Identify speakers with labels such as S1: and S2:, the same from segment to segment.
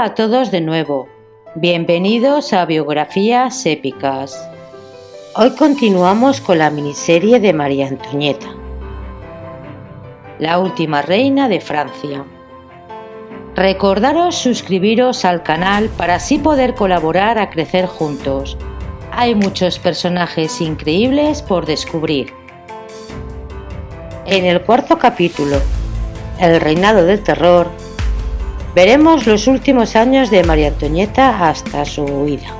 S1: Hola a todos de nuevo. Bienvenidos a Biografías Épicas. Hoy continuamos con la miniserie de María Antonieta, la última reina de Francia. Recordaros suscribiros al canal para así poder colaborar a crecer juntos. Hay muchos personajes increíbles por descubrir. En el cuarto capítulo, El reinado del terror, Veremos los últimos años de María Antonieta hasta su huida.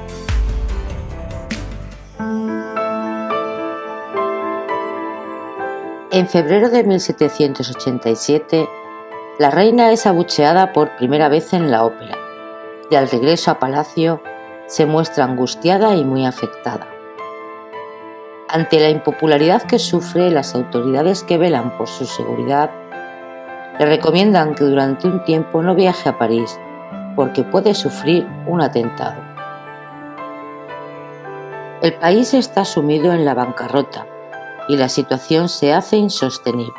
S1: En febrero de 1787, la reina es abucheada por primera vez en la ópera y al regreso a palacio se muestra angustiada y muy afectada. Ante la impopularidad que sufre, las autoridades que velan por su seguridad le recomiendan que durante un tiempo no viaje a París porque puede sufrir un atentado. El país está sumido en la bancarrota y la situación se hace insostenible.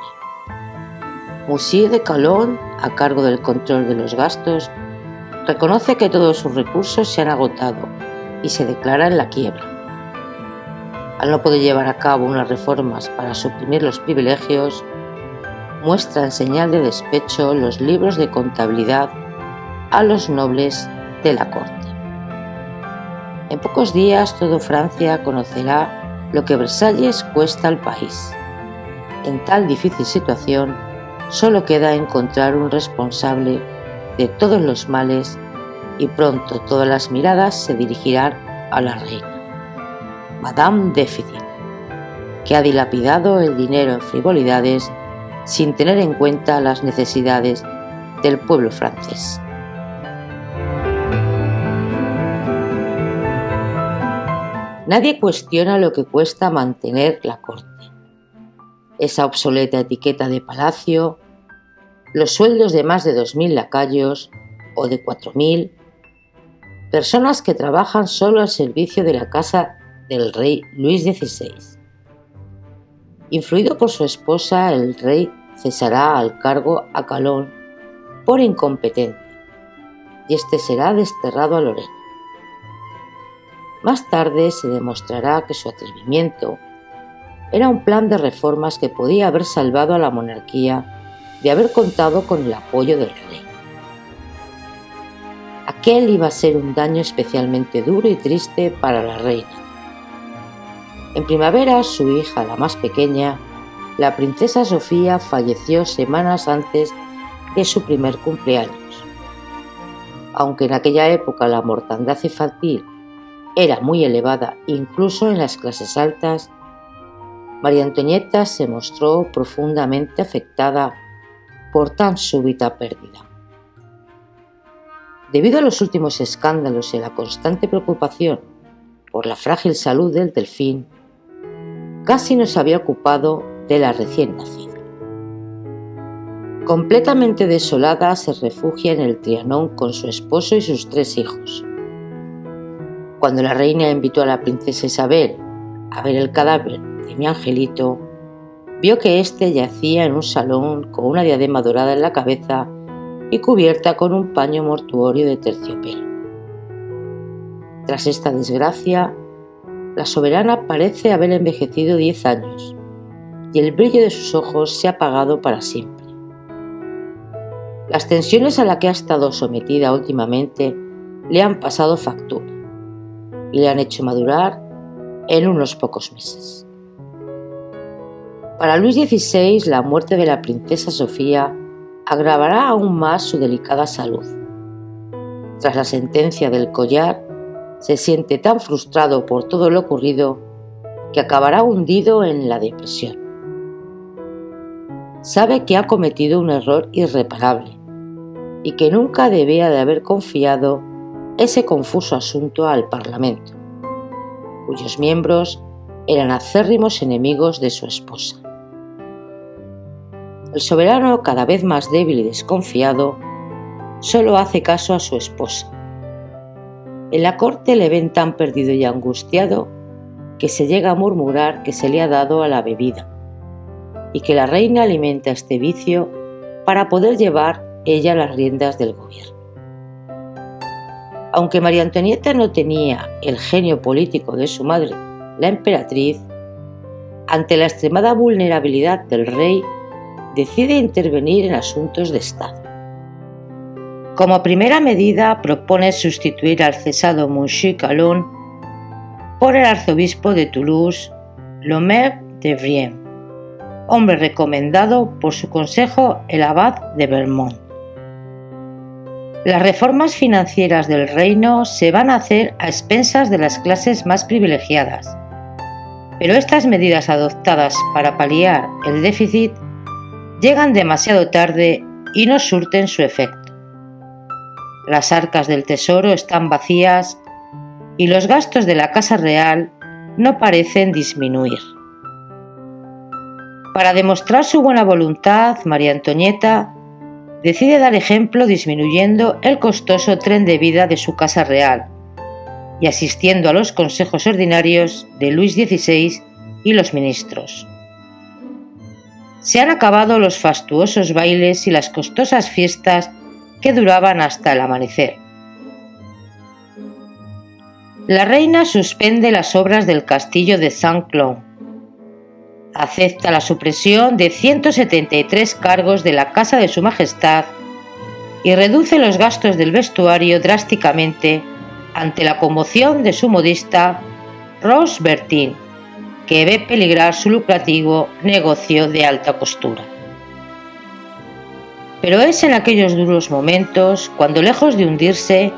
S1: Monsieur de Calón, a cargo del control de los gastos, reconoce que todos sus recursos se han agotado y se declara en la quiebra. Al no poder llevar a cabo unas reformas para suprimir los privilegios, muestra en señal de despecho los libros de contabilidad a los nobles de la corte. En pocos días todo Francia conocerá lo que Versalles cuesta al país. En tal difícil situación, solo queda encontrar un responsable de todos los males y pronto todas las miradas se dirigirán a la reina, Madame Déficit, que ha dilapidado el dinero en frivolidades sin tener en cuenta las necesidades del pueblo francés. Nadie cuestiona lo que cuesta mantener la corte. Esa obsoleta etiqueta de palacio, los sueldos de más de 2.000 lacayos o de 4.000, personas que trabajan solo al servicio de la casa del rey Luis XVI Influido por su esposa, el rey cesará al cargo a Calón por incompetente y este será desterrado a Lorena. Más tarde se demostrará que su atrevimiento era un plan de reformas que podía haber salvado a la monarquía de haber contado con el apoyo del rey. Aquel iba a ser un daño especialmente duro y triste para la reina en primavera, su hija, la más pequeña, la princesa Sofía, falleció semanas antes de su primer cumpleaños. Aunque en aquella época la mortandad infantil era muy elevada incluso en las clases altas, María Antonieta se mostró profundamente afectada por tan súbita pérdida. Debido a los últimos escándalos y la constante preocupación por la frágil salud del delfín, casi no se había ocupado de la recién nacida. Completamente desolada, se refugia en el Trianón con su esposo y sus tres hijos. Cuando la reina invitó a la princesa Isabel a ver el cadáver de mi angelito, vio que éste yacía en un salón con una diadema dorada en la cabeza y cubierta con un paño mortuorio de terciopelo. Tras esta desgracia, la soberana parece haber envejecido diez años y el brillo de sus ojos se ha apagado para siempre. Las tensiones a las que ha estado sometida últimamente le han pasado factura y le han hecho madurar en unos pocos meses. Para Luis XVI, la muerte de la princesa Sofía agravará aún más su delicada salud. tras la sentencia del collar, se siente tan frustrado por todo lo ocurrido que acabará hundido en la depresión. Sabe que ha cometido un error irreparable y que nunca debía de haber confiado ese confuso asunto al Parlamento, cuyos miembros eran acérrimos enemigos de su esposa. El soberano, cada vez más débil y desconfiado, solo hace caso a su esposa. En la corte le ven tan perdido y angustiado que se llega a murmurar que se le ha dado a la bebida y que la reina alimenta este vicio para poder llevar ella las riendas del gobierno. Aunque María Antonieta no tenía el genio político de su madre, la emperatriz, ante la extremada vulnerabilidad del rey, decide intervenir en asuntos de Estado. Como primera medida propone sustituir al cesado Monsieur Calon por el arzobispo de Toulouse, Lomer de Brienne, hombre recomendado por su consejo el abad de Vermont. Las reformas financieras del reino se van a hacer a expensas de las clases más privilegiadas, pero estas medidas adoptadas para paliar el déficit llegan demasiado tarde y no surten su efecto. Las arcas del tesoro están vacías y los gastos de la Casa Real no parecen disminuir. Para demostrar su buena voluntad, María Antonieta decide dar ejemplo disminuyendo el costoso tren de vida de su Casa Real y asistiendo a los consejos ordinarios de Luis XVI y los ministros. Se han acabado los fastuosos bailes y las costosas fiestas que duraban hasta el amanecer. La reina suspende las obras del castillo de Saint-Cloud. Acepta la supresión de 173 cargos de la Casa de Su Majestad y reduce los gastos del vestuario drásticamente ante la conmoción de su modista Rose Bertin que ve peligrar su lucrativo negocio de alta costura. Pero es en aquellos duros momentos cuando, lejos de hundirse,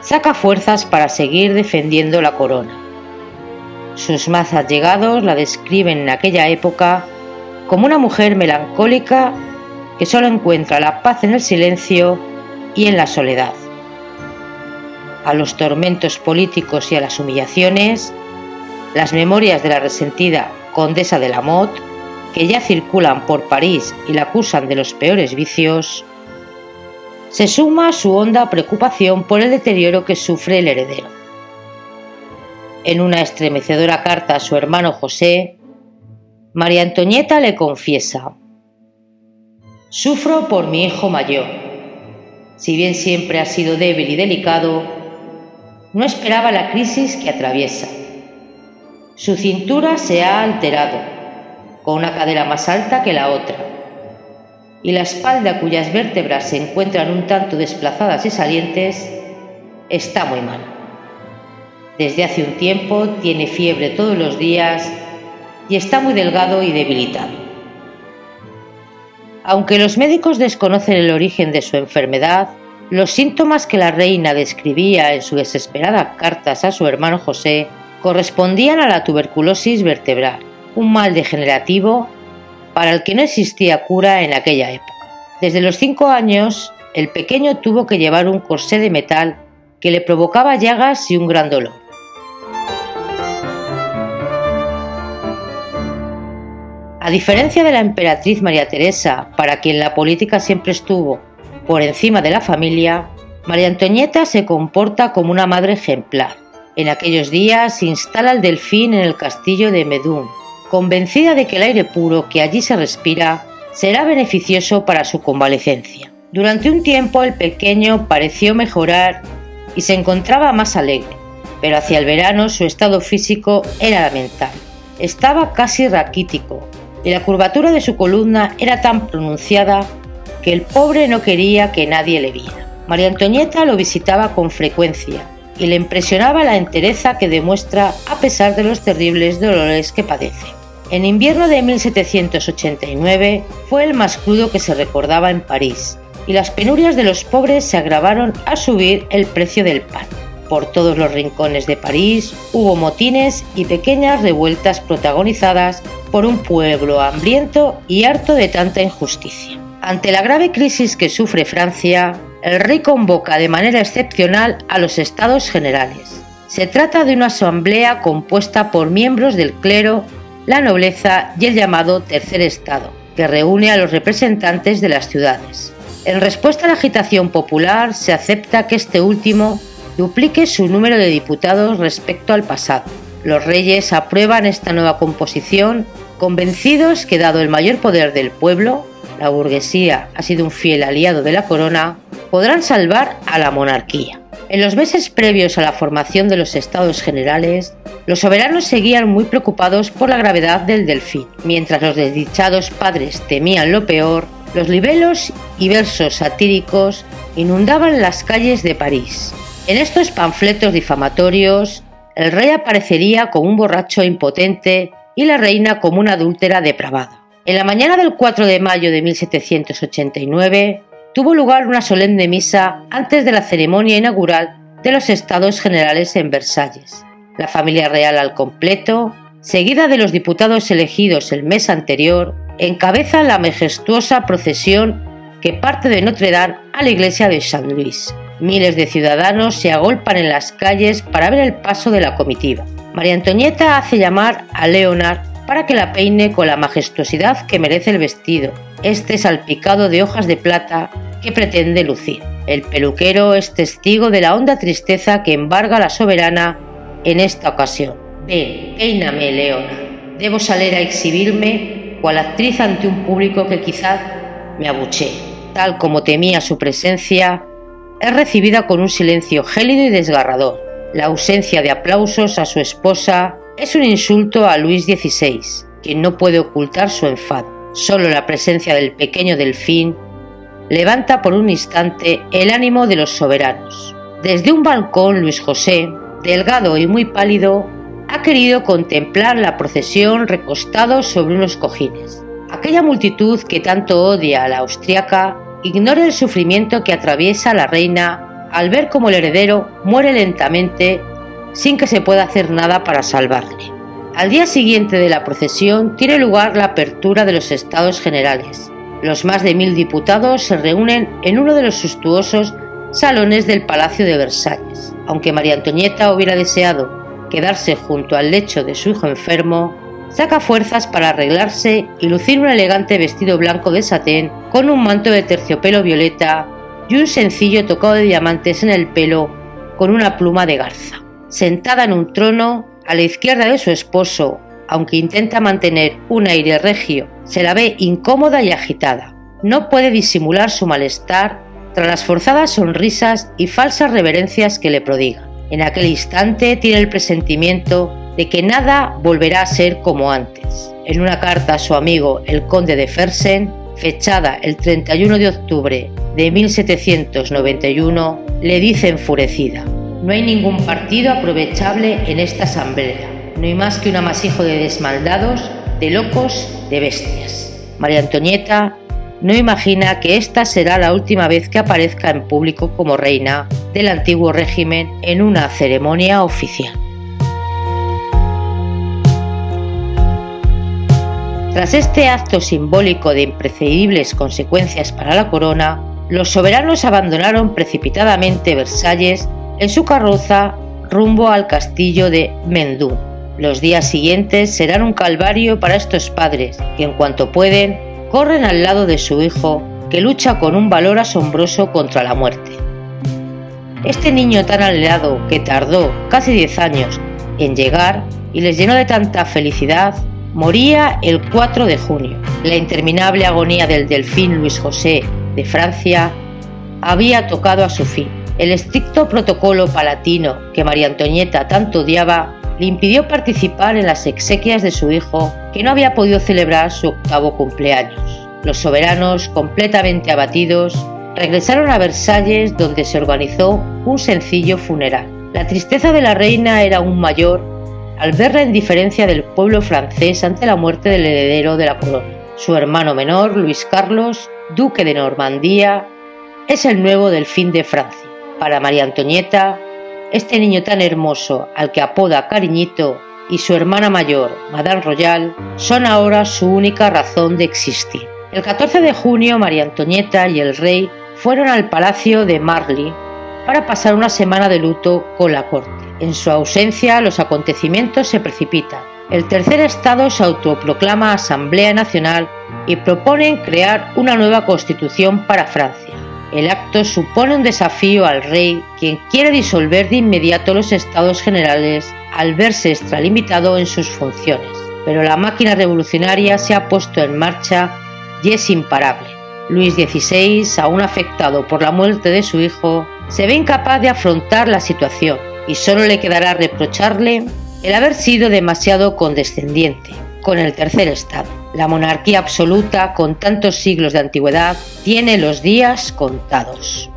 S1: saca fuerzas para seguir defendiendo la corona. Sus más allegados la describen en aquella época como una mujer melancólica que solo encuentra la paz en el silencio y en la soledad. A los tormentos políticos y a las humillaciones las memorias de la resentida condesa de la Motte, que ya circulan por París y la acusan de los peores vicios, se suma su honda preocupación por el deterioro que sufre el heredero. En una estremecedora carta a su hermano José, María Antonieta le confiesa, Sufro por mi hijo mayor. Si bien siempre ha sido débil y delicado, no esperaba la crisis que atraviesa. Su cintura se ha alterado, con una cadera más alta que la otra, y la espalda cuyas vértebras se encuentran un tanto desplazadas y salientes está muy mal. Desde hace un tiempo tiene fiebre todos los días y está muy delgado y debilitado. Aunque los médicos desconocen el origen de su enfermedad, los síntomas que la reina describía en sus desesperadas cartas a su hermano José correspondían a la tuberculosis vertebral, un mal degenerativo para el que no existía cura en aquella época. Desde los cinco años, el pequeño tuvo que llevar un corsé de metal que le provocaba llagas y un gran dolor. A diferencia de la emperatriz María Teresa, para quien la política siempre estuvo por encima de la familia, María Antonieta se comporta como una madre ejemplar en aquellos días instala el delfín en el castillo de Medún, convencida de que el aire puro que allí se respira será beneficioso para su convalecencia. Durante un tiempo el pequeño pareció mejorar y se encontraba más alegre, pero hacia el verano su estado físico era lamentable. Estaba casi raquítico y la curvatura de su columna era tan pronunciada que el pobre no quería que nadie le viera. María Antonieta lo visitaba con frecuencia y le impresionaba la entereza que demuestra a pesar de los terribles dolores que padece. En invierno de 1789 fue el más crudo que se recordaba en París, y las penurias de los pobres se agravaron a subir el precio del pan. Por todos los rincones de París hubo motines y pequeñas revueltas protagonizadas por un pueblo hambriento y harto de tanta injusticia. Ante la grave crisis que sufre Francia, el rey convoca de manera excepcional a los estados generales. Se trata de una asamblea compuesta por miembros del clero, la nobleza y el llamado tercer estado, que reúne a los representantes de las ciudades. En respuesta a la agitación popular, se acepta que este último duplique su número de diputados respecto al pasado. Los reyes aprueban esta nueva composición convencidos que dado el mayor poder del pueblo, la burguesía ha sido un fiel aliado de la corona, podrán salvar a la monarquía. En los meses previos a la formación de los estados generales, los soberanos seguían muy preocupados por la gravedad del delfín. Mientras los desdichados padres temían lo peor, los libelos y versos satíricos inundaban las calles de París. En estos panfletos difamatorios, el rey aparecería como un borracho impotente y la reina como una adúltera depravada. En la mañana del 4 de mayo de 1789 tuvo lugar una solemne misa antes de la ceremonia inaugural de los Estados Generales en Versalles. La familia real al completo, seguida de los diputados elegidos el mes anterior, encabeza la majestuosa procesión que parte de Notre Dame a la iglesia de San Luis. Miles de ciudadanos se agolpan en las calles para ver el paso de la comitiva. María Antonieta hace llamar a Leonard para que la peine con la majestuosidad que merece el vestido, este salpicado de hojas de plata que pretende lucir. El peluquero es testigo de la honda tristeza que embarga a la soberana en esta ocasión. Ven, peíname, Leonard. Debo salir a exhibirme cual actriz ante un público que quizás me abuche. Tal como temía su presencia, es recibida con un silencio gélido y desgarrador. La ausencia de aplausos a su esposa es un insulto a Luis XVI, quien no puede ocultar su enfado. Solo la presencia del pequeño delfín levanta por un instante el ánimo de los soberanos. Desde un balcón, Luis José, delgado y muy pálido, ha querido contemplar la procesión recostado sobre unos cojines. Aquella multitud que tanto odia a la austriaca ignora el sufrimiento que atraviesa la reina al ver cómo el heredero muere lentamente sin que se pueda hacer nada para salvarle. Al día siguiente de la procesión tiene lugar la apertura de los estados generales. Los más de mil diputados se reúnen en uno de los sustuosos salones del Palacio de Versalles. Aunque María Antonieta hubiera deseado quedarse junto al lecho de su hijo enfermo, saca fuerzas para arreglarse y lucir un elegante vestido blanco de satén con un manto de terciopelo violeta y un sencillo tocado de diamantes en el pelo con una pluma de garza. Sentada en un trono, a la izquierda de su esposo, aunque intenta mantener un aire regio, se la ve incómoda y agitada. No puede disimular su malestar tras las forzadas sonrisas y falsas reverencias que le prodiga. En aquel instante tiene el presentimiento de que nada volverá a ser como antes. En una carta a su amigo el conde de Fersen, fechada el 31 de octubre de 1791, le dice enfurecida, no hay ningún partido aprovechable en esta asamblea, no hay más que un amasijo de desmaldados, de locos, de bestias. María Antonieta no imagina que esta será la última vez que aparezca en público como reina del antiguo régimen en una ceremonia oficial. Tras este acto simbólico de imprecedibles consecuencias para la corona, los soberanos abandonaron precipitadamente Versalles en su carroza rumbo al castillo de Mendú. Los días siguientes serán un calvario para estos padres, que en cuanto pueden, corren al lado de su hijo, que lucha con un valor asombroso contra la muerte. Este niño tan anhelado, que tardó casi 10 años en llegar y les llenó de tanta felicidad, Moría el 4 de junio. La interminable agonía del delfín Luis José de Francia había tocado a su fin. El estricto protocolo palatino que María Antonieta tanto odiaba le impidió participar en las exequias de su hijo, que no había podido celebrar su octavo cumpleaños. Los soberanos, completamente abatidos, regresaron a Versalles donde se organizó un sencillo funeral. La tristeza de la reina era aún mayor al ver la indiferencia del pueblo francés ante la muerte del heredero de la corona. Su hermano menor, Luis Carlos, duque de Normandía, es el nuevo delfín de Francia. Para María Antonieta, este niño tan hermoso al que apoda cariñito y su hermana mayor, Madame Royal, son ahora su única razón de existir. El 14 de junio, María Antonieta y el rey fueron al palacio de Marly para pasar una semana de luto con la corte. En su ausencia, los acontecimientos se precipitan. El tercer estado se autoproclama Asamblea Nacional y proponen crear una nueva constitución para Francia. El acto supone un desafío al rey, quien quiere disolver de inmediato los estados generales al verse extralimitado en sus funciones. Pero la máquina revolucionaria se ha puesto en marcha y es imparable. Luis XVI, aún afectado por la muerte de su hijo, se ve incapaz de afrontar la situación y solo le quedará reprocharle el haber sido demasiado condescendiente con el tercer estado. La monarquía absoluta, con tantos siglos de antigüedad, tiene los días contados.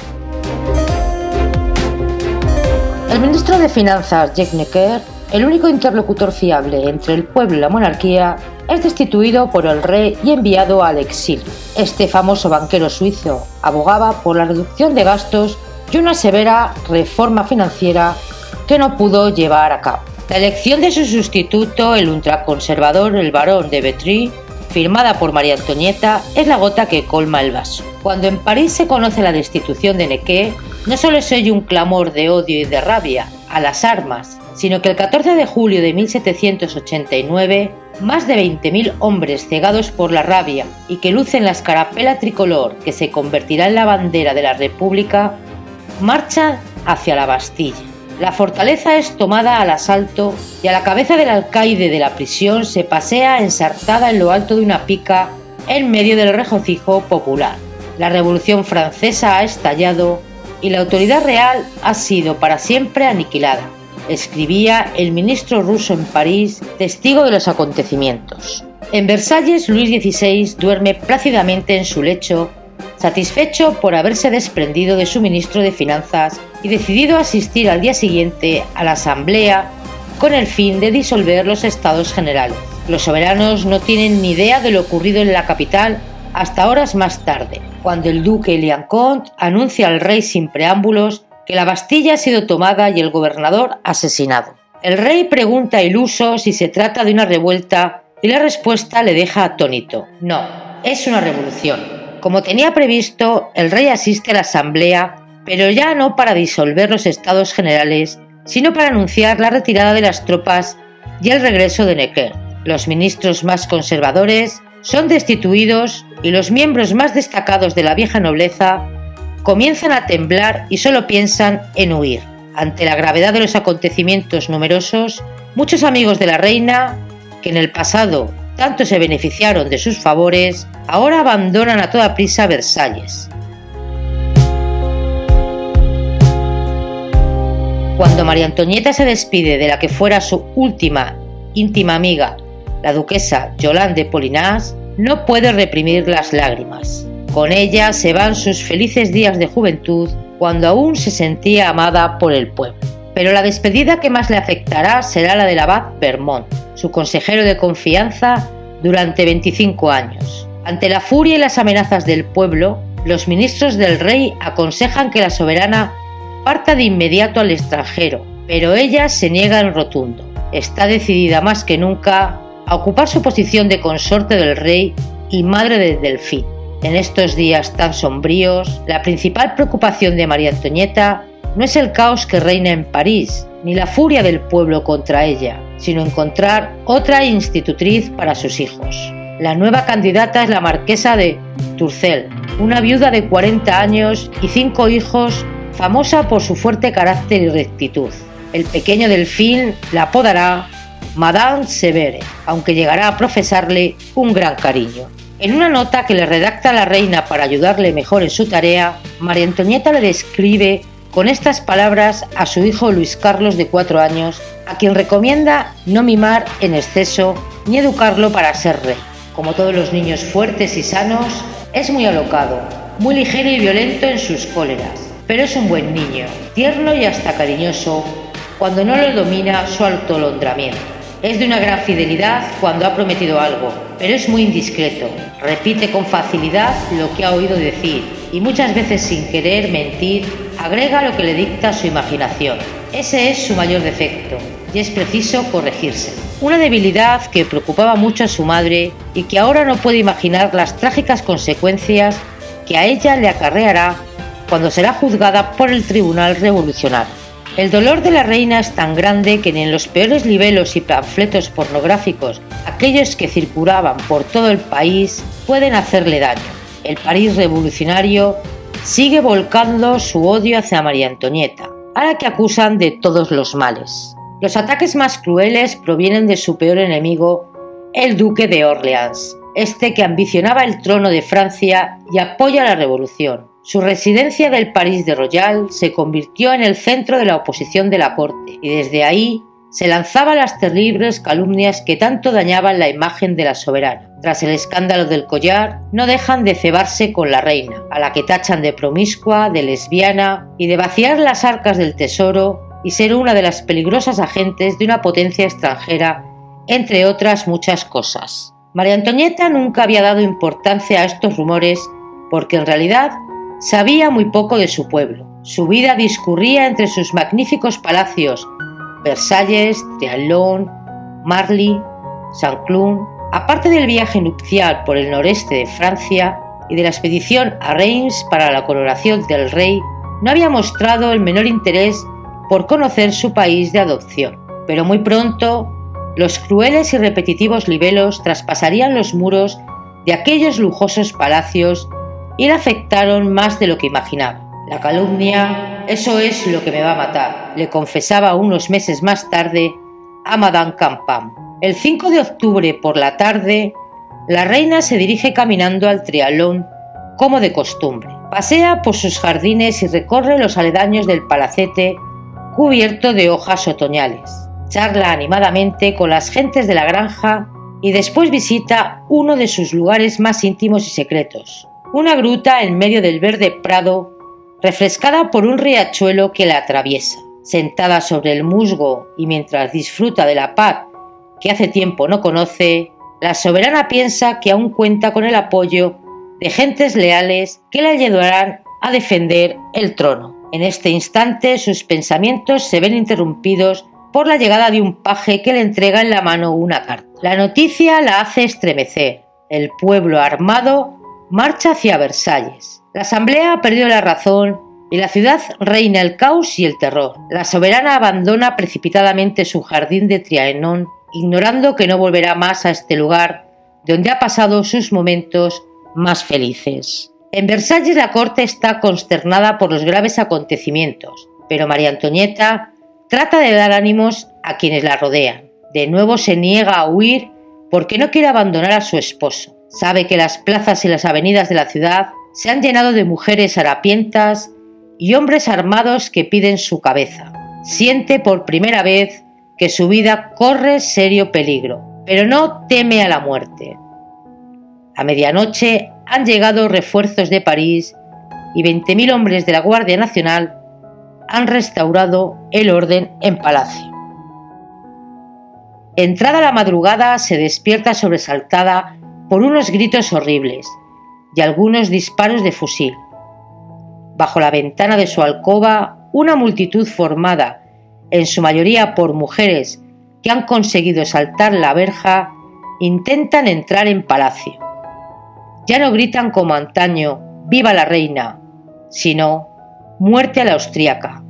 S1: El ministro de Finanzas, Jack Necker, el único interlocutor fiable entre el pueblo y la monarquía, es destituido por el rey y enviado al exilio. Este famoso banquero suizo abogaba por la reducción de gastos y una severa reforma financiera que no pudo llevar a cabo. La elección de su sustituto, el ultraconservador, el barón de Betry, firmada por María Antonieta, es la gota que colma el vaso. Cuando en París se conoce la destitución de Nequet, no solo se oye un clamor de odio y de rabia a las armas, sino que el 14 de julio de 1789, más de 20.000 hombres cegados por la rabia y que lucen la escarapela tricolor que se convertirá en la bandera de la República, marchan hacia la Bastilla. La fortaleza es tomada al asalto y a la cabeza del alcaide de la prisión se pasea ensartada en lo alto de una pica en medio del regocijo popular. La Revolución Francesa ha estallado y la autoridad real ha sido para siempre aniquilada, escribía el ministro ruso en París, testigo de los acontecimientos. En Versalles, Luis XVI duerme plácidamente en su lecho satisfecho por haberse desprendido de su ministro de Finanzas y decidido asistir al día siguiente a la Asamblea con el fin de disolver los estados generales. Los soberanos no tienen ni idea de lo ocurrido en la capital hasta horas más tarde, cuando el duque Liancont anuncia al rey sin preámbulos que la Bastilla ha sido tomada y el gobernador asesinado. El rey pregunta iluso si se trata de una revuelta y la respuesta le deja atónito. No, es una revolución. Como tenía previsto, el rey asiste a la asamblea, pero ya no para disolver los estados generales, sino para anunciar la retirada de las tropas y el regreso de Necker. Los ministros más conservadores son destituidos y los miembros más destacados de la vieja nobleza comienzan a temblar y solo piensan en huir. Ante la gravedad de los acontecimientos numerosos, muchos amigos de la reina, que en el pasado tanto se beneficiaron de sus favores, ahora abandonan a toda prisa Versalles. Cuando María Antonieta se despide de la que fuera su última íntima amiga, la duquesa Yolande Polinas, no puede reprimir las lágrimas. Con ella se van sus felices días de juventud cuando aún se sentía amada por el pueblo. Pero la despedida que más le afectará será la del abad Vermont, su consejero de confianza durante 25 años. Ante la furia y las amenazas del pueblo, los ministros del rey aconsejan que la soberana parta de inmediato al extranjero, pero ella se niega en rotundo. Está decidida más que nunca a ocupar su posición de consorte del rey y madre del delfín. En estos días tan sombríos, la principal preocupación de María Antonieta no es el caos que reina en París, ni la furia del pueblo contra ella, sino encontrar otra institutriz para sus hijos. La nueva candidata es la marquesa de Turcel, una viuda de 40 años y cinco hijos, famosa por su fuerte carácter y rectitud. El pequeño delfín la apodará Madame Severe, aunque llegará a profesarle un gran cariño. En una nota que le redacta la reina para ayudarle mejor en su tarea, María Antonieta le describe con estas palabras a su hijo Luis Carlos de cuatro años, a quien recomienda no mimar en exceso ni educarlo para ser rey. Como todos los niños fuertes y sanos, es muy alocado, muy ligero y violento en sus cóleras, pero es un buen niño, tierno y hasta cariñoso cuando no lo domina su autolondramiento. Es de una gran fidelidad cuando ha prometido algo pero es muy indiscreto. Repite con facilidad lo que ha oído decir y muchas veces sin querer mentir agrega lo que le dicta su imaginación. Ese es su mayor defecto y es preciso corregirse. Una debilidad que preocupaba mucho a su madre y que ahora no puede imaginar las trágicas consecuencias que a ella le acarreará cuando será juzgada por el Tribunal Revolucionario. El dolor de la reina es tan grande que ni en los peores libelos y panfletos pornográficos, aquellos que circulaban por todo el país, pueden hacerle daño. El París revolucionario sigue volcando su odio hacia María Antonieta, a la que acusan de todos los males. Los ataques más crueles provienen de su peor enemigo, el duque de Orleans, este que ambicionaba el trono de Francia y apoya la revolución. Su residencia del París de Royal se convirtió en el centro de la oposición de la corte y desde ahí se lanzaban las terribles calumnias que tanto dañaban la imagen de la soberana. Tras el escándalo del collar, no dejan de cebarse con la reina, a la que tachan de promiscua, de lesbiana y de vaciar las arcas del tesoro y ser una de las peligrosas agentes de una potencia extranjera, entre otras muchas cosas. María Antonieta nunca había dado importancia a estos rumores porque en realidad Sabía muy poco de su pueblo. Su vida discurría entre sus magníficos palacios, Versalles, Trianon, Marly, Saint-Cloud. Aparte del viaje nupcial por el noreste de Francia y de la expedición a Reims para la coronación del rey, no había mostrado el menor interés por conocer su país de adopción. Pero muy pronto, los crueles y repetitivos libelos traspasarían los muros de aquellos lujosos palacios y le afectaron más de lo que imaginaba. La calumnia, eso es lo que me va a matar, le confesaba unos meses más tarde a Madame Campam. El 5 de octubre por la tarde, la reina se dirige caminando al trialón como de costumbre. Pasea por sus jardines y recorre los aledaños del palacete cubierto de hojas otoñales. Charla animadamente con las gentes de la granja y después visita uno de sus lugares más íntimos y secretos, una gruta en medio del verde prado, refrescada por un riachuelo que la atraviesa. Sentada sobre el musgo y mientras disfruta de la paz que hace tiempo no conoce, la soberana piensa que aún cuenta con el apoyo de gentes leales que la ayudarán a defender el trono. En este instante sus pensamientos se ven interrumpidos por la llegada de un paje que le entrega en la mano una carta. La noticia la hace estremecer. El pueblo armado marcha hacia Versalles. La asamblea ha perdido la razón y la ciudad reina el caos y el terror. La soberana abandona precipitadamente su jardín de Trianon, ignorando que no volverá más a este lugar donde ha pasado sus momentos más felices. En Versalles la corte está consternada por los graves acontecimientos, pero María Antonieta trata de dar ánimos a quienes la rodean. De nuevo se niega a huir porque no quiere abandonar a su esposo. Sabe que las plazas y las avenidas de la ciudad se han llenado de mujeres harapientas y hombres armados que piden su cabeza. Siente por primera vez que su vida corre serio peligro, pero no teme a la muerte. A medianoche han llegado refuerzos de París y 20.000 hombres de la Guardia Nacional han restaurado el orden en palacio. Entrada la madrugada se despierta sobresaltada por unos gritos horribles y algunos disparos de fusil. Bajo la ventana de su alcoba, una multitud formada, en su mayoría por mujeres que han conseguido saltar la verja, intentan entrar en palacio. Ya no gritan como antaño, viva la reina, sino muerte a la austriaca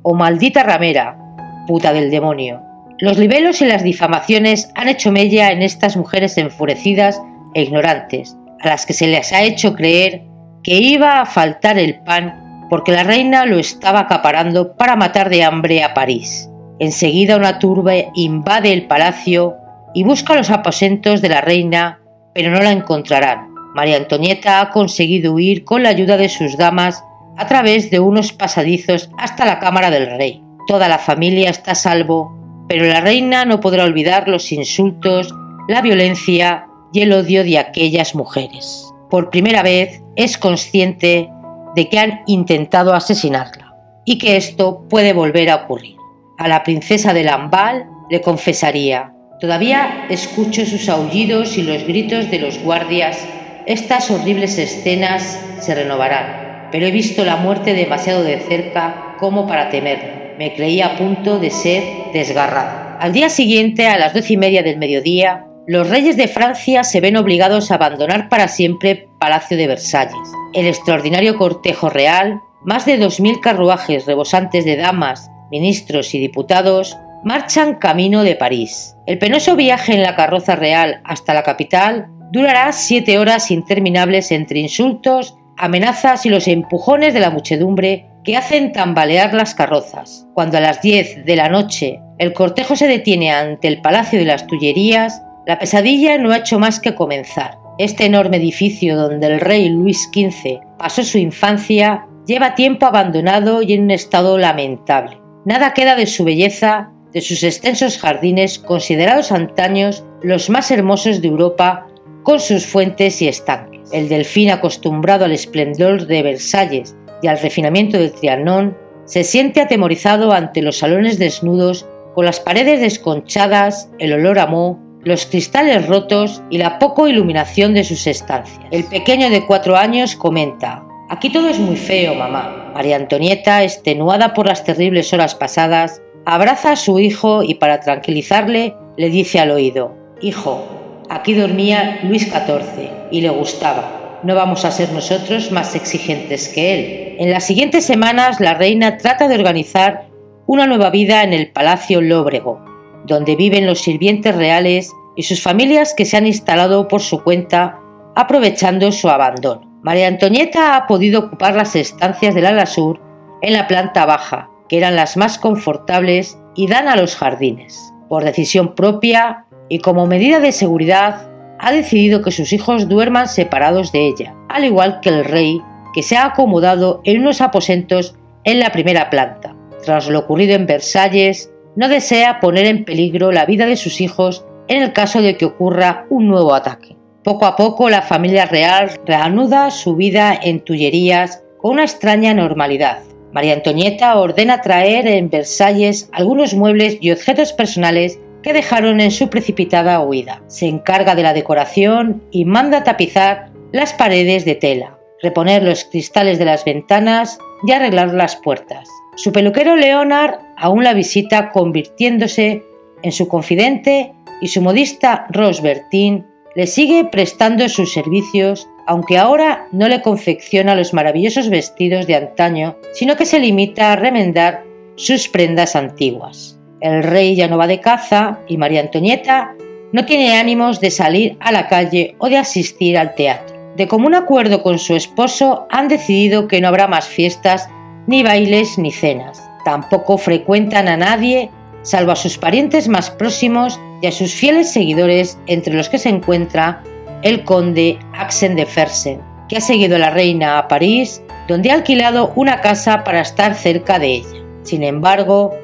S1: o maldita ramera, puta del demonio. Los libelos y las difamaciones han hecho mella en estas mujeres enfurecidas e ignorantes, a las que se les ha hecho creer que iba a faltar el pan porque la reina lo estaba acaparando para matar de hambre a París. Enseguida una turba invade el palacio y busca los aposentos de la reina, pero no la encontrarán. María Antonieta ha conseguido huir con la ayuda de sus damas a través de unos pasadizos hasta la cámara del rey. Toda la familia está a salvo pero la reina no podrá olvidar los insultos, la violencia y el odio de aquellas mujeres. Por primera vez es consciente de que han intentado asesinarla y que esto puede volver a ocurrir. A la princesa de Lambal le confesaría, Todavía escucho sus aullidos y los gritos de los guardias. Estas horribles escenas se renovarán, pero he visto la muerte demasiado de cerca como para temerla. Me creía a punto de ser desgarrado. Al día siguiente, a las doce y media del mediodía, los reyes de Francia se ven obligados a abandonar para siempre Palacio de Versalles. El extraordinario cortejo real, más de dos mil carruajes rebosantes de damas, ministros y diputados, marchan camino de París. El penoso viaje en la carroza real hasta la capital durará siete horas interminables entre insultos, amenazas y los empujones de la muchedumbre que hacen tambalear las carrozas. Cuando a las diez de la noche el cortejo se detiene ante el Palacio de las Tullerías, la pesadilla no ha hecho más que comenzar. Este enorme edificio donde el rey Luis XV pasó su infancia lleva tiempo abandonado y en un estado lamentable. Nada queda de su belleza, de sus extensos jardines considerados antaños los más hermosos de Europa, con sus fuentes y estanques. El delfín acostumbrado al esplendor de Versalles y al refinamiento del Trianon se siente atemorizado ante los salones desnudos con las paredes desconchadas, el olor a moho los cristales rotos y la poca iluminación de sus estancias. El pequeño de cuatro años comenta, Aquí todo es muy feo, mamá. María Antonieta, extenuada por las terribles horas pasadas, abraza a su hijo y para tranquilizarle le dice al oído, Hijo, aquí dormía Luis XIV y le gustaba. No vamos a ser nosotros más exigentes que él. En las siguientes semanas la reina trata de organizar una nueva vida en el Palacio Lóbrego, donde viven los sirvientes reales y sus familias que se han instalado por su cuenta aprovechando su abandono. María Antonieta ha podido ocupar las estancias del ala sur en la planta baja, que eran las más confortables y dan a los jardines. Por decisión propia y como medida de seguridad, ha decidido que sus hijos duerman separados de ella, al igual que el rey, que se ha acomodado en unos aposentos en la primera planta. Tras lo ocurrido en Versalles, no desea poner en peligro la vida de sus hijos en el caso de que ocurra un nuevo ataque. Poco a poco la familia real reanuda su vida en Tullerías con una extraña normalidad. María Antonieta ordena traer en Versalles algunos muebles y objetos personales que dejaron en su precipitada huida. Se encarga de la decoración y manda tapizar las paredes de tela, reponer los cristales de las ventanas y arreglar las puertas. Su peluquero Leonard aún la visita convirtiéndose en su confidente y su modista Rose Bertin le sigue prestando sus servicios, aunque ahora no le confecciona los maravillosos vestidos de antaño, sino que se limita a remendar sus prendas antiguas. El rey ya no va de caza y María Antonieta no tiene ánimos de salir a la calle o de asistir al teatro. De común acuerdo con su esposo han decidido que no habrá más fiestas ni bailes ni cenas. Tampoco frecuentan a nadie salvo a sus parientes más próximos y a sus fieles seguidores, entre los que se encuentra el conde Axen de Fersen, que ha seguido a la reina a París, donde ha alquilado una casa para estar cerca de ella. Sin embargo,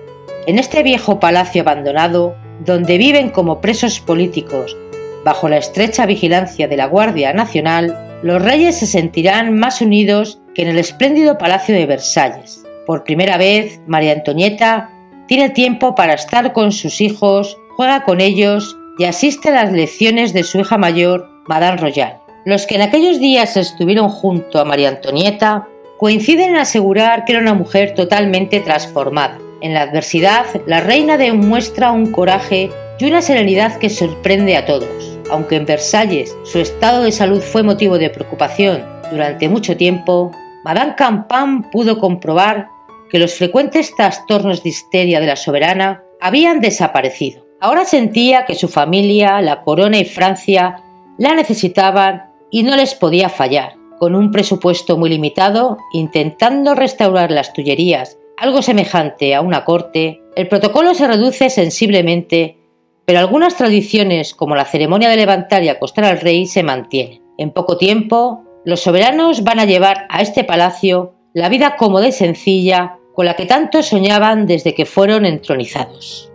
S1: en este viejo palacio abandonado, donde viven como presos políticos, bajo la estrecha vigilancia de la Guardia Nacional, los reyes se sentirán más unidos que en el espléndido Palacio de Versalles. Por primera vez, María Antonieta tiene tiempo para estar con sus hijos, juega con ellos y asiste a las lecciones de su hija mayor, Madame Royal. Los que en aquellos días estuvieron junto a María Antonieta coinciden en asegurar que era una mujer totalmente transformada. En la adversidad, la reina demuestra un coraje y una serenidad que sorprende a todos. Aunque en Versalles su estado de salud fue motivo de preocupación durante mucho tiempo, Madame Campan pudo comprobar que los frecuentes trastornos de histeria de la soberana habían desaparecido. Ahora sentía que su familia, la corona y Francia la necesitaban y no les podía fallar. Con un presupuesto muy limitado, intentando restaurar las tullerías, algo semejante a una corte, el protocolo se reduce sensiblemente, pero algunas tradiciones como la ceremonia de levantar y acostar al rey se mantienen. En poco tiempo, los soberanos van a llevar a este palacio la vida cómoda y sencilla con la que tanto soñaban desde que fueron entronizados.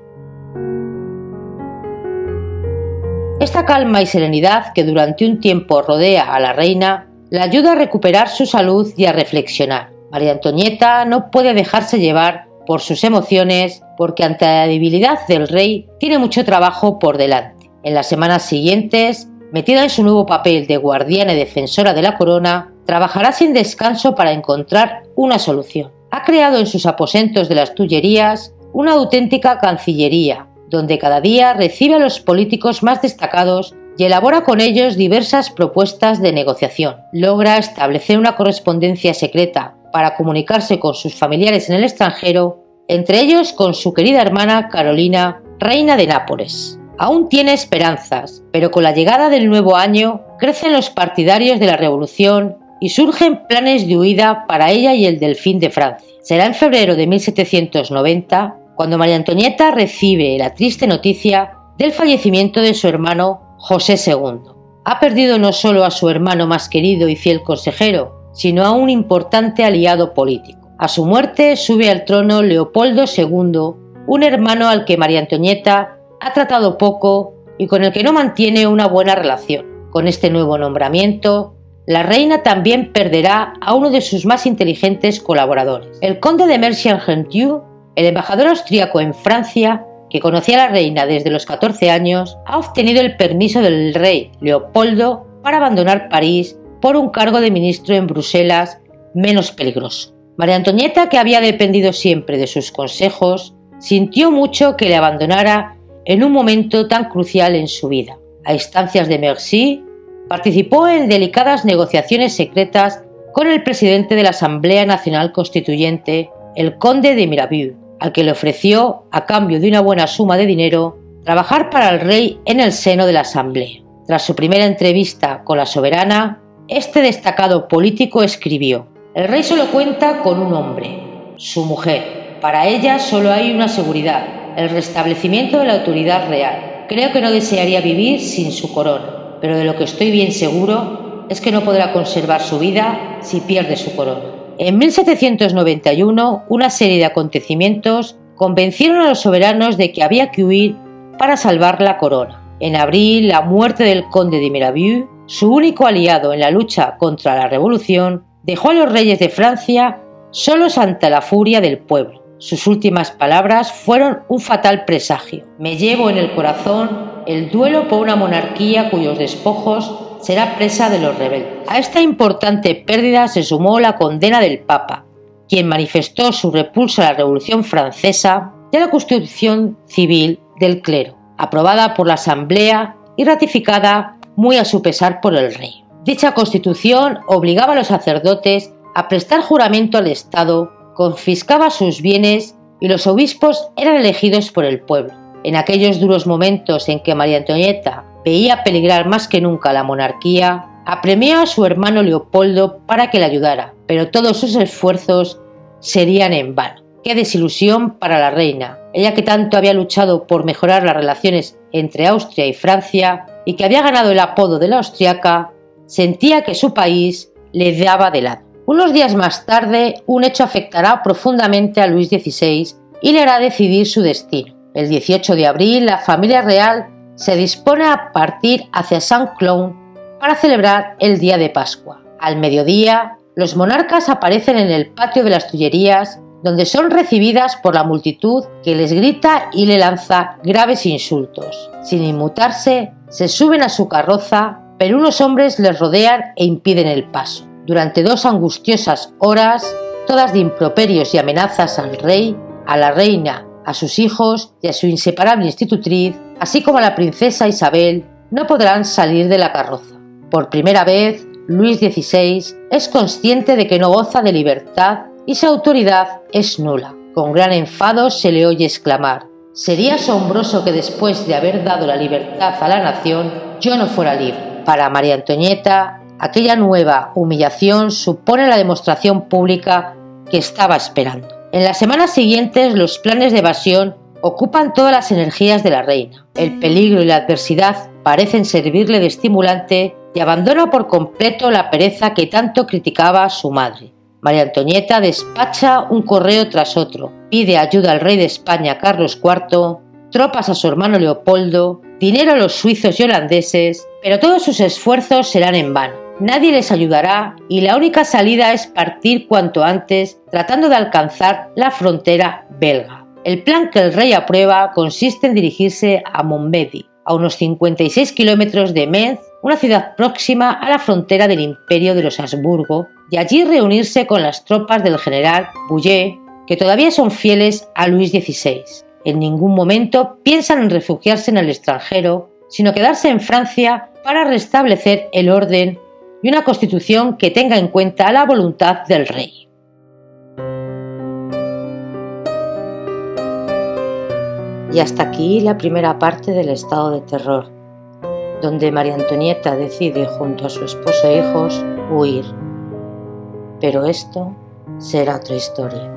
S1: Esta calma y serenidad que durante un tiempo rodea a la reina la ayuda a recuperar su salud y a reflexionar. María Antonieta no puede dejarse llevar por sus emociones, porque ante la debilidad del rey tiene mucho trabajo por delante. En las semanas siguientes, metida en su nuevo papel de guardiana y defensora de la corona, trabajará sin descanso para encontrar una solución. Ha creado en sus aposentos de las Tullerías una auténtica cancillería, donde cada día recibe a los políticos más destacados y elabora con ellos diversas propuestas de negociación. Logra establecer una correspondencia secreta para comunicarse con sus familiares en el extranjero, entre ellos con su querida hermana Carolina, reina de Nápoles. Aún tiene esperanzas, pero con la llegada del nuevo año crecen los partidarios de la revolución y surgen planes de huida para ella y el delfín de Francia. Será en febrero de 1790 cuando María Antonieta recibe la triste noticia del fallecimiento de su hermano José II. Ha perdido no solo a su hermano más querido y fiel consejero, sino a un importante aliado político. A su muerte sube al trono Leopoldo II, un hermano al que María Antonieta ha tratado poco y con el que no mantiene una buena relación. Con este nuevo nombramiento, la reina también perderá a uno de sus más inteligentes colaboradores. El conde de Mercy-en-Gentiu, el embajador austríaco en Francia, que conocía a la reina desde los 14 años, ha obtenido el permiso del rey Leopoldo para abandonar París por un cargo de ministro en Bruselas menos peligroso. María Antonieta, que había dependido siempre de sus consejos, sintió mucho que le abandonara en un momento tan crucial en su vida. A instancias de Merci, participó en delicadas negociaciones secretas con el presidente de la Asamblea Nacional Constituyente, el conde de Mirabeau, al que le ofreció, a cambio de una buena suma de dinero, trabajar para el rey en el seno de la Asamblea. Tras su primera entrevista con la soberana, este destacado político escribió, El rey solo cuenta con un hombre, su mujer. Para ella solo hay una seguridad, el restablecimiento de la autoridad real. Creo que no desearía vivir sin su corona, pero de lo que estoy bien seguro es que no podrá conservar su vida si pierde su corona. En 1791, una serie de acontecimientos convencieron a los soberanos de que había que huir para salvar la corona. En abril, la muerte del conde de Mirabeau, su único aliado en la lucha contra la revolución, dejó a los reyes de Francia solos ante la furia del pueblo. Sus últimas palabras fueron un fatal presagio. Me llevo en el corazón el duelo por una monarquía cuyos despojos será presa de los rebeldes. A esta importante pérdida se sumó la condena del Papa, quien manifestó su repulso a la Revolución Francesa y a la Constitución Civil del clero, aprobada por la Asamblea y ratificada muy a su pesar por el rey. Dicha constitución obligaba a los sacerdotes a prestar juramento al Estado, confiscaba sus bienes y los obispos eran elegidos por el pueblo. En aquellos duros momentos en que María Antonieta veía peligrar más que nunca la monarquía, apremió a su hermano Leopoldo para que le ayudara, pero todos sus esfuerzos serían en vano. Qué desilusión para la reina, ella que tanto había luchado por mejorar las relaciones entre Austria y Francia y que había ganado el apodo de la austriaca, sentía que su país le daba de lado. Unos días más tarde, un hecho afectará profundamente a Luis XVI y le hará decidir su destino. El 18 de abril, la familia real se dispone a partir hacia Saint-Cloud para celebrar el día de Pascua. Al mediodía, los monarcas aparecen en el patio de las Tullerías, donde son recibidas por la multitud que les grita y le lanza graves insultos. Sin inmutarse, se suben a su carroza, pero unos hombres les rodean e impiden el paso. Durante dos angustiosas horas, todas de improperios y amenazas al rey, a la reina a sus hijos y a su inseparable institutriz, así como a la princesa Isabel, no podrán salir de la carroza. Por primera vez, Luis XVI es consciente de que no goza de libertad y su autoridad es nula. Con gran enfado se le oye exclamar, Sería asombroso que después de haber dado la libertad a la nación, yo no fuera libre. Para María Antonieta, aquella nueva humillación supone la demostración pública que estaba esperando. En las semanas siguientes los planes de evasión ocupan todas las energías de la reina. El peligro y la adversidad parecen servirle de estimulante y abandona por completo la pereza que tanto criticaba a su madre. María Antonieta despacha un correo tras otro, pide ayuda al rey de España Carlos IV, tropas a su hermano Leopoldo, dinero a los suizos y holandeses, pero todos sus esfuerzos serán en vano. nadie les ayudará y la única salida es partir cuanto antes tratando de alcanzar la frontera belga. El plan que el rey aprueba consiste en dirigirse a Montbedi, a unos 56 kilómetros de Metz, una ciudad próxima a la frontera del imperio de los Habsburgo, y allí reunirse con las tropas del general Bouillet, que todavía son fieles a Luis XVI. En ningún momento piensan en refugiarse en el extranjero, sino quedarse en Francia para restablecer el orden y una constitución que tenga en cuenta la voluntad del rey. Y hasta aquí la primera parte del estado de terror, donde María Antonieta decide junto a su esposo e hijos huir. Pero esto será otra historia.